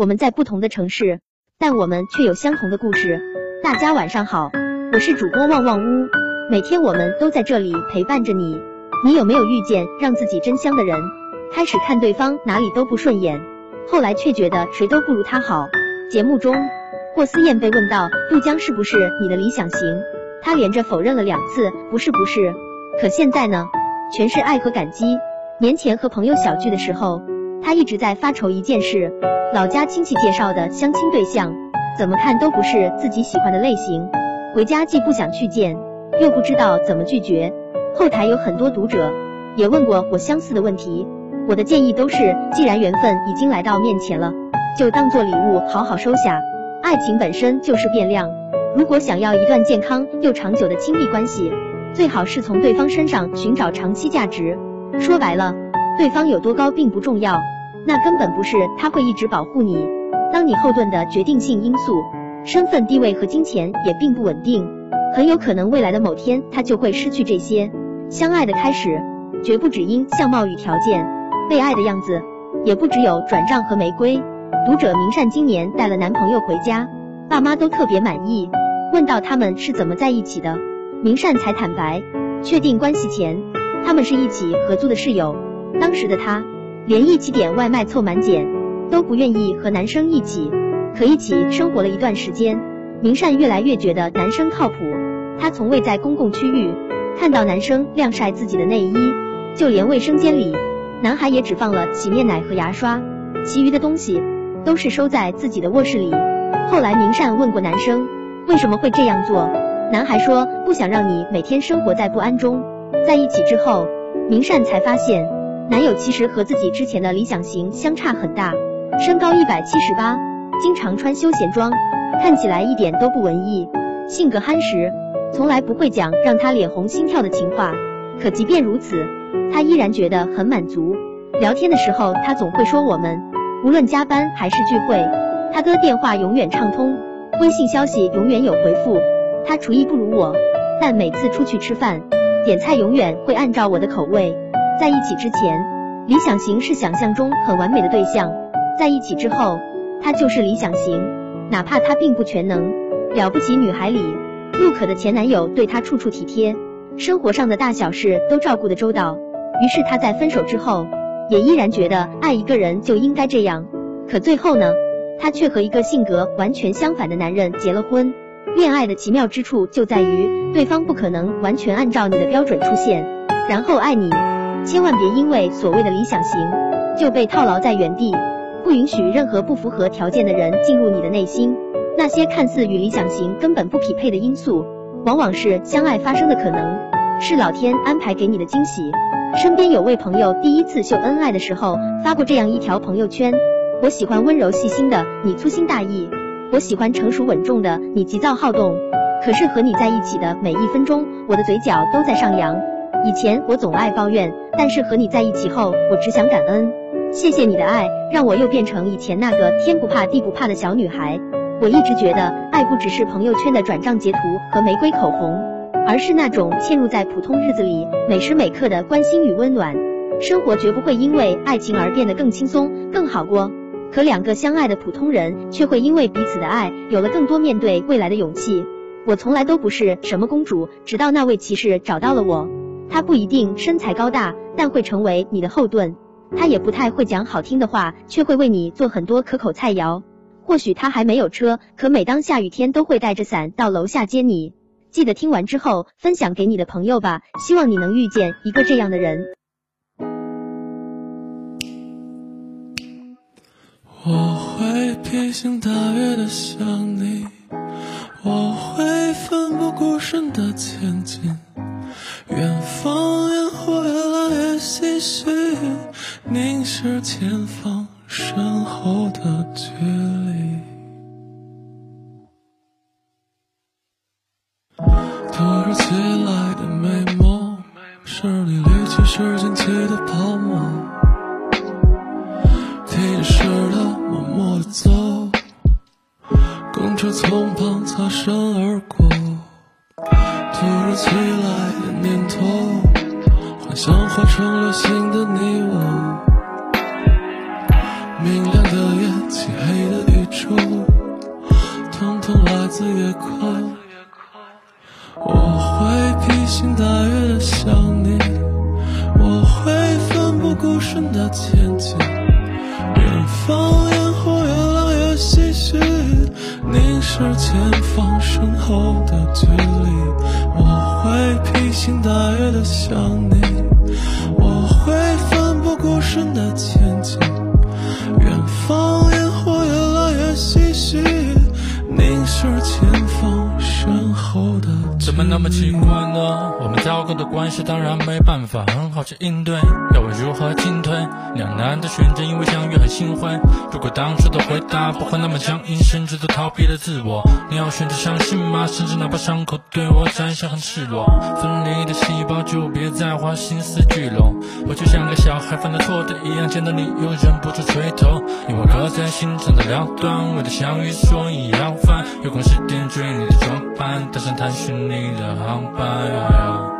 我们在不同的城市，但我们却有相同的故事。大家晚上好，我是主播旺旺屋，每天我们都在这里陪伴着你。你有没有遇见让自己真香的人？开始看对方哪里都不顺眼，后来却觉得谁都不如他好。节目中，霍思燕被问到杜江是不是你的理想型，她连着否认了两次，不是不是。可现在呢，全是爱和感激。年前和朋友小聚的时候，他一直在发愁一件事：老家亲戚介绍的相亲对象，怎么看都不是自己喜欢的类型。回家既不想去见，又不知道怎么拒绝。后台有很多读者也问过我相似的问题，我的建议都是：既然缘分已经来到面前了，就当做礼物好好收下。爱情本身就是变量，如果想要一段健康又长久的亲密关系，最好是从对方身上寻找长期价值。说白了，对方有多高并不重要，那根本不是他会一直保护你。当你后盾的决定性因素，身份地位和金钱也并不稳定，很有可能未来的某天他就会失去这些。相爱的开始，绝不只因相貌与条件，被爱的样子，也不只有转账和玫瑰。读者明善今年带了男朋友回家，爸妈都特别满意。问到他们是怎么在一起的，明善才坦白，确定关系前。他们是一起合租的室友，当时的他连一起点外卖凑满减都不愿意和男生一起，可一起生活了一段时间，明善越来越觉得男生靠谱。他从未在公共区域看到男生晾晒自己的内衣，就连卫生间里，男孩也只放了洗面奶和牙刷，其余的东西都是收在自己的卧室里。后来明善问过男生为什么会这样做，男孩说不想让你每天生活在不安中。在一起之后，明善才发现，男友其实和自己之前的理想型相差很大。身高一百七十八，经常穿休闲装，看起来一点都不文艺，性格憨实，从来不会讲让他脸红心跳的情话。可即便如此，他依然觉得很满足。聊天的时候，他总会说我们，无论加班还是聚会，他的电话永远畅通，微信消息永远有回复。他厨艺不如我，但每次出去吃饭。点菜永远会按照我的口味。在一起之前，理想型是想象中很完美的对象；在一起之后，他就是理想型，哪怕他并不全能。了不起女孩里，陆可的前男友对她处处体贴，生活上的大小事都照顾得周到。于是她在分手之后，也依然觉得爱一个人就应该这样。可最后呢，她却和一个性格完全相反的男人结了婚。恋爱的奇妙之处就在于，对方不可能完全按照你的标准出现，然后爱你。千万别因为所谓的理想型，就被套牢在原地。不允许任何不符合条件的人进入你的内心。那些看似与理想型根本不匹配的因素，往往是相爱发生的可能，是老天安排给你的惊喜。身边有位朋友第一次秀恩爱的时候，发过这样一条朋友圈：我喜欢温柔细心的你，粗心大意。我喜欢成熟稳重的你，急躁好动。可是和你在一起的每一分钟，我的嘴角都在上扬。以前我总爱抱怨，但是和你在一起后，我只想感恩。谢谢你的爱，让我又变成以前那个天不怕地不怕的小女孩。我一直觉得，爱不只是朋友圈的转账截图和玫瑰口红，而是那种嵌入在普通日子里每时每刻的关心与温暖。生活绝不会因为爱情而变得更轻松、更好过。可两个相爱的普通人，却会因为彼此的爱，有了更多面对未来的勇气。我从来都不是什么公主，直到那位骑士找到了我。他不一定身材高大，但会成为你的后盾。他也不太会讲好听的话，却会为你做很多可口菜肴。或许他还没有车，可每当下雨天，都会带着伞到楼下接你。记得听完之后分享给你的朋友吧，希望你能遇见一个这样的人。我会披星戴月的想你，我会奋不顾身的前进。凝视前方身后的距离。突如其来的美梦，是你离去时溅起的泡沫。提示的默默地走，公车从旁擦身而过。突如其来的念头，像化成流星的你我明亮的夜漆黑的宇宙统统来自夜空我会披星戴月的想你我会奋不顾身的前进远方烟火越来越唏嘘凝视前方身后的距离。我会披星戴月的想你，我会奋不顾身的前进。远方烟火越来越唏嘘，凝视前方身后怎么那么奇怪呢？我们糟糕的关系当然没办法很好去应对，要我如何进退？两难的选择，因为相遇很心灰。如果当初的回答不会那么僵硬，甚至都逃避了自我，你要选择相信吗？甚至哪怕伤口对我展现很赤裸，分离的细胞就别再花心思聚拢。我就像个小孩犯了错的一样，见到你又忍不住垂头，因为搁在心中的两端，为了相遇所以要烦。有空时点缀你的装扮，搭上探寻你的航班。